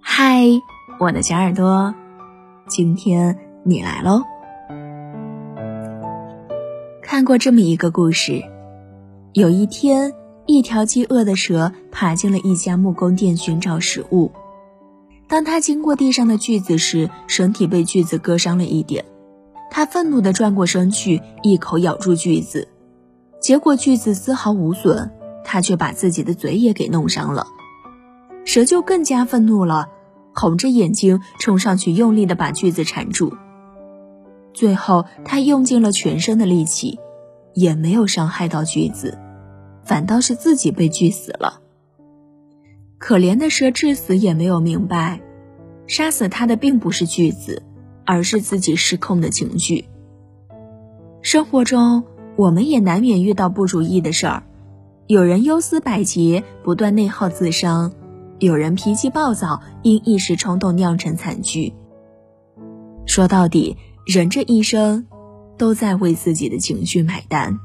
嗨，我的小耳朵，今天你来喽。看过这么一个故事，有一天，一条饥饿的蛇爬进了一家木工店寻找食物。当他经过地上的锯子时，身体被锯子割伤了一点。他愤怒地转过身去，一口咬住锯子，结果锯子丝毫无损，他却把自己的嘴也给弄伤了。蛇就更加愤怒了，红着眼睛冲上去，用力地把锯子缠住。最后，他用尽了全身的力气，也没有伤害到锯子，反倒是自己被锯死了。可怜的蛇至死也没有明白，杀死他的并不是锯子。而是自己失控的情绪。生活中，我们也难免遇到不如意的事儿，有人忧思百结，不断内耗自伤；有人脾气暴躁，因一时冲动酿成惨剧。说到底，人这一生，都在为自己的情绪买单。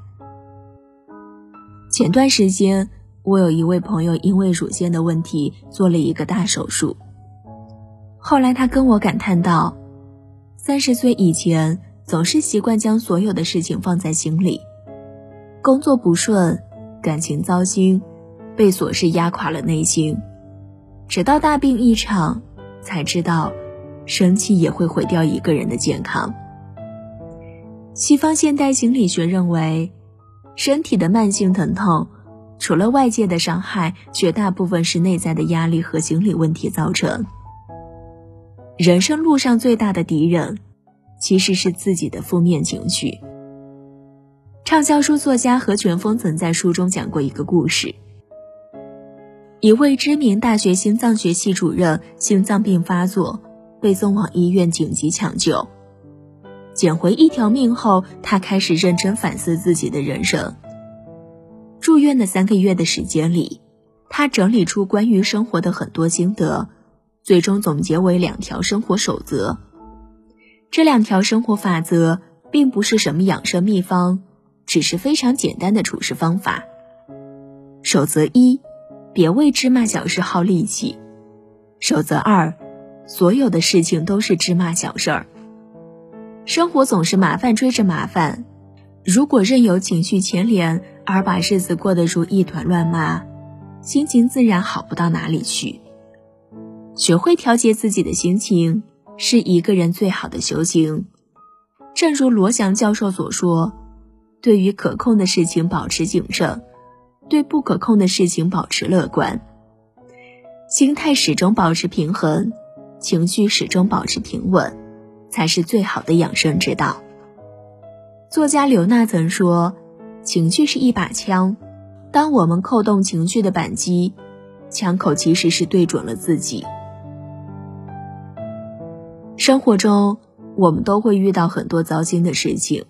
前段时间，我有一位朋友因为乳腺的问题做了一个大手术，后来他跟我感叹道。三十岁以前，总是习惯将所有的事情放在心里，工作不顺，感情糟心，被琐事压垮了内心，直到大病一场，才知道，生气也会毁掉一个人的健康。西方现代心理学认为，身体的慢性疼痛，除了外界的伤害，绝大部分是内在的压力和心理问题造成。人生路上最大的敌人，其实是自己的负面情绪。畅销书作家何全峰曾在书中讲过一个故事：一位知名大学心脏学系主任心脏病发作，被送往医院紧急抢救。捡回一条命后，他开始认真反思自己的人生。住院的三个月的时间里，他整理出关于生活的很多心得。最终总结为两条生活守则。这两条生活法则并不是什么养生秘方，只是非常简单的处事方法。守则一：别为芝麻小事耗力气。守则二：所有的事情都是芝麻小事儿。生活总是麻烦追着麻烦，如果任由情绪牵连而把日子过得如一团乱麻，心情自然好不到哪里去。学会调节自己的心情，是一个人最好的修行。正如罗翔教授所说：“对于可控的事情保持谨慎，对不可控的事情保持乐观。心态始终保持平衡，情绪始终保持平稳，才是最好的养生之道。”作家刘娜曾说：“情绪是一把枪，当我们扣动情绪的扳机，枪口其实是对准了自己。”生活中，我们都会遇到很多糟心的事情。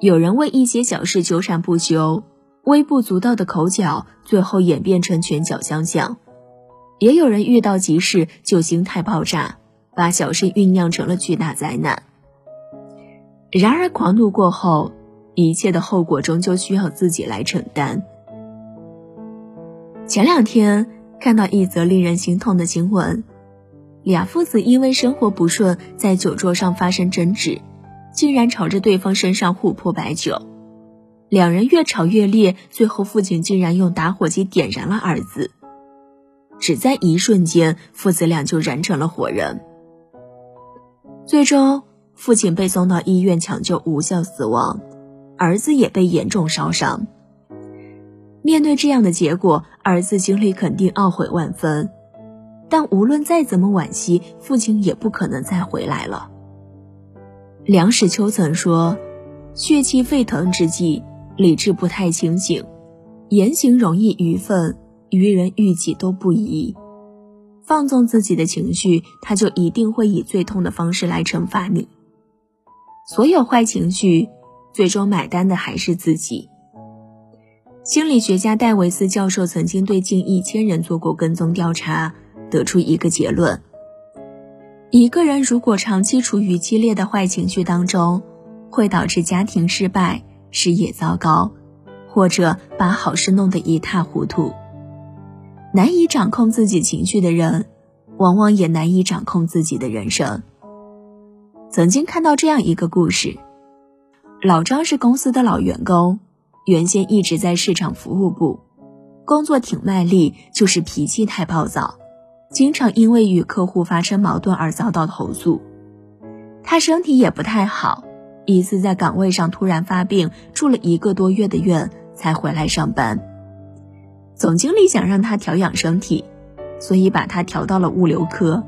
有人为一些小事纠缠不休，微不足道的口角，最后演变成拳脚相向；也有人遇到急事就心态爆炸，把小事酝酿成了巨大灾难。然而，狂怒过后，一切的后果终究需要自己来承担。前两天看到一则令人心痛的新闻。俩父子因为生活不顺，在酒桌上发生争执，竟然朝着对方身上互泼白酒。两人越吵越烈，最后父亲竟然用打火机点燃了儿子。只在一瞬间，父子俩就燃成了火人。最终，父亲被送到医院抢救无效死亡，儿子也被严重烧伤。面对这样的结果，儿子心里肯定懊悔万分。但无论再怎么惋惜，父亲也不可能再回来了。梁实秋曾说：“血气沸腾之际，理智不太清醒，言行容易愚愤，于人于己都不宜。放纵自己的情绪，他就一定会以最痛的方式来惩罚你。所有坏情绪，最终买单的还是自己。”心理学家戴维斯教授曾经对近一千人做过跟踪调查。得出一个结论：一个人如果长期处于激烈的坏情绪当中，会导致家庭失败、事业糟糕，或者把好事弄得一塌糊涂。难以掌控自己情绪的人，往往也难以掌控自己的人生。曾经看到这样一个故事：老张是公司的老员工，原先一直在市场服务部，工作挺卖力，就是脾气太暴躁，经常因为与客户发生矛盾而遭到投诉。他身体也不太好，一次在岗位上突然发病，住了一个多月的院才回来上班。总经理想让他调养身体，所以把他调到了物流科。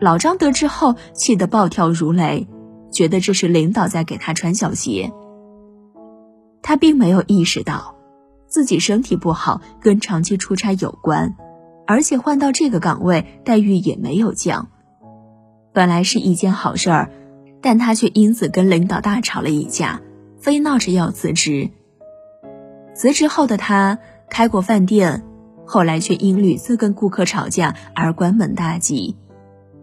老张得知后，气得暴跳如雷，觉得这是领导在给他穿小鞋。他并没有意识到，自己身体不好跟长期出差有关，而且换到这个岗位待遇也没有降。本来是一件好事儿，但他却因此跟领导大吵了一架，非闹着要辞职。辞职后的他开过饭店，后来却因屡次跟顾客吵架而关门大吉。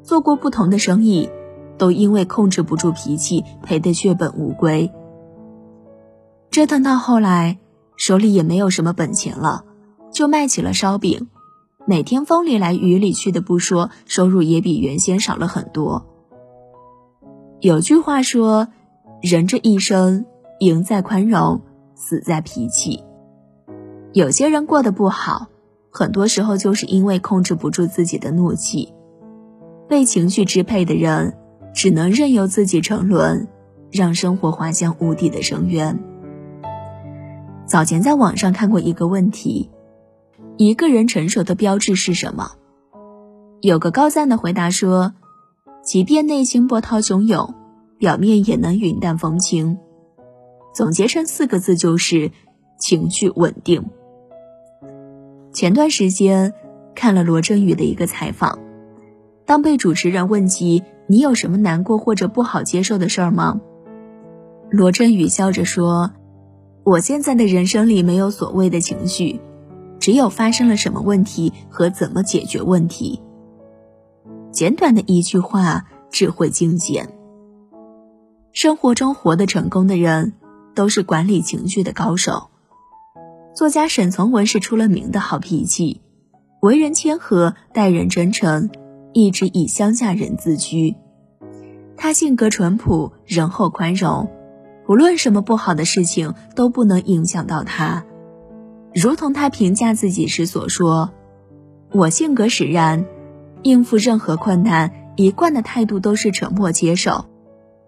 做过不同的生意，都因为控制不住脾气赔得血本无归。折腾到后来，手里也没有什么本钱了，就卖起了烧饼，每天风里来雨里去的不说，收入也比原先少了很多。有句话说：“人这一生，赢在宽容，死在脾气。”有些人过得不好，很多时候就是因为控制不住自己的怒气。被情绪支配的人，只能任由自己沉沦，让生活滑向无底的深渊。早前在网上看过一个问题：一个人成熟的标志是什么？有个高赞的回答说：即便内心波涛汹涌，表面也能云淡风轻。总结成四个字就是情绪稳定。前段时间看了罗振宇的一个采访。当被主持人问及你有什么难过或者不好接受的事儿吗？罗振宇笑着说：“我现在的人生里没有所谓的情绪，只有发生了什么问题和怎么解决问题。”简短的一句话，智慧精简。生活中活得成功的人，都是管理情绪的高手。作家沈从文是出了名的好脾气，为人谦和，待人真诚。一直以乡下人自居，他性格淳朴，仁厚宽容，无论什么不好的事情都不能影响到他。如同他评价自己时所说：“我性格使然，应付任何困难，一贯的态度都是沉默接受，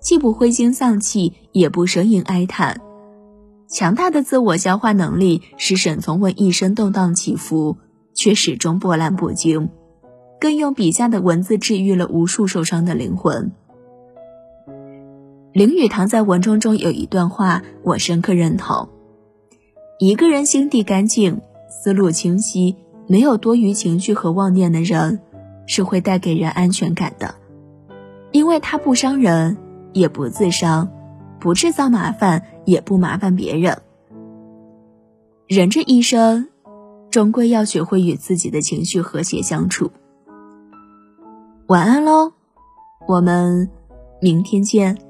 既不灰心丧气，也不声音哀叹。强大的自我消化能力使沈从文一生动荡起伏，却始终波澜不惊。”更用笔下的文字治愈了无数受伤的灵魂。林语堂在文中中有一段话，我深刻认同：一个人心地干净、思路清晰、没有多余情绪和妄念的人，是会带给人安全感的，因为他不伤人，也不自伤，不制造麻烦，也不麻烦别人。人这一生，终归要学会与自己的情绪和谐相处。晚安喽，我们明天见。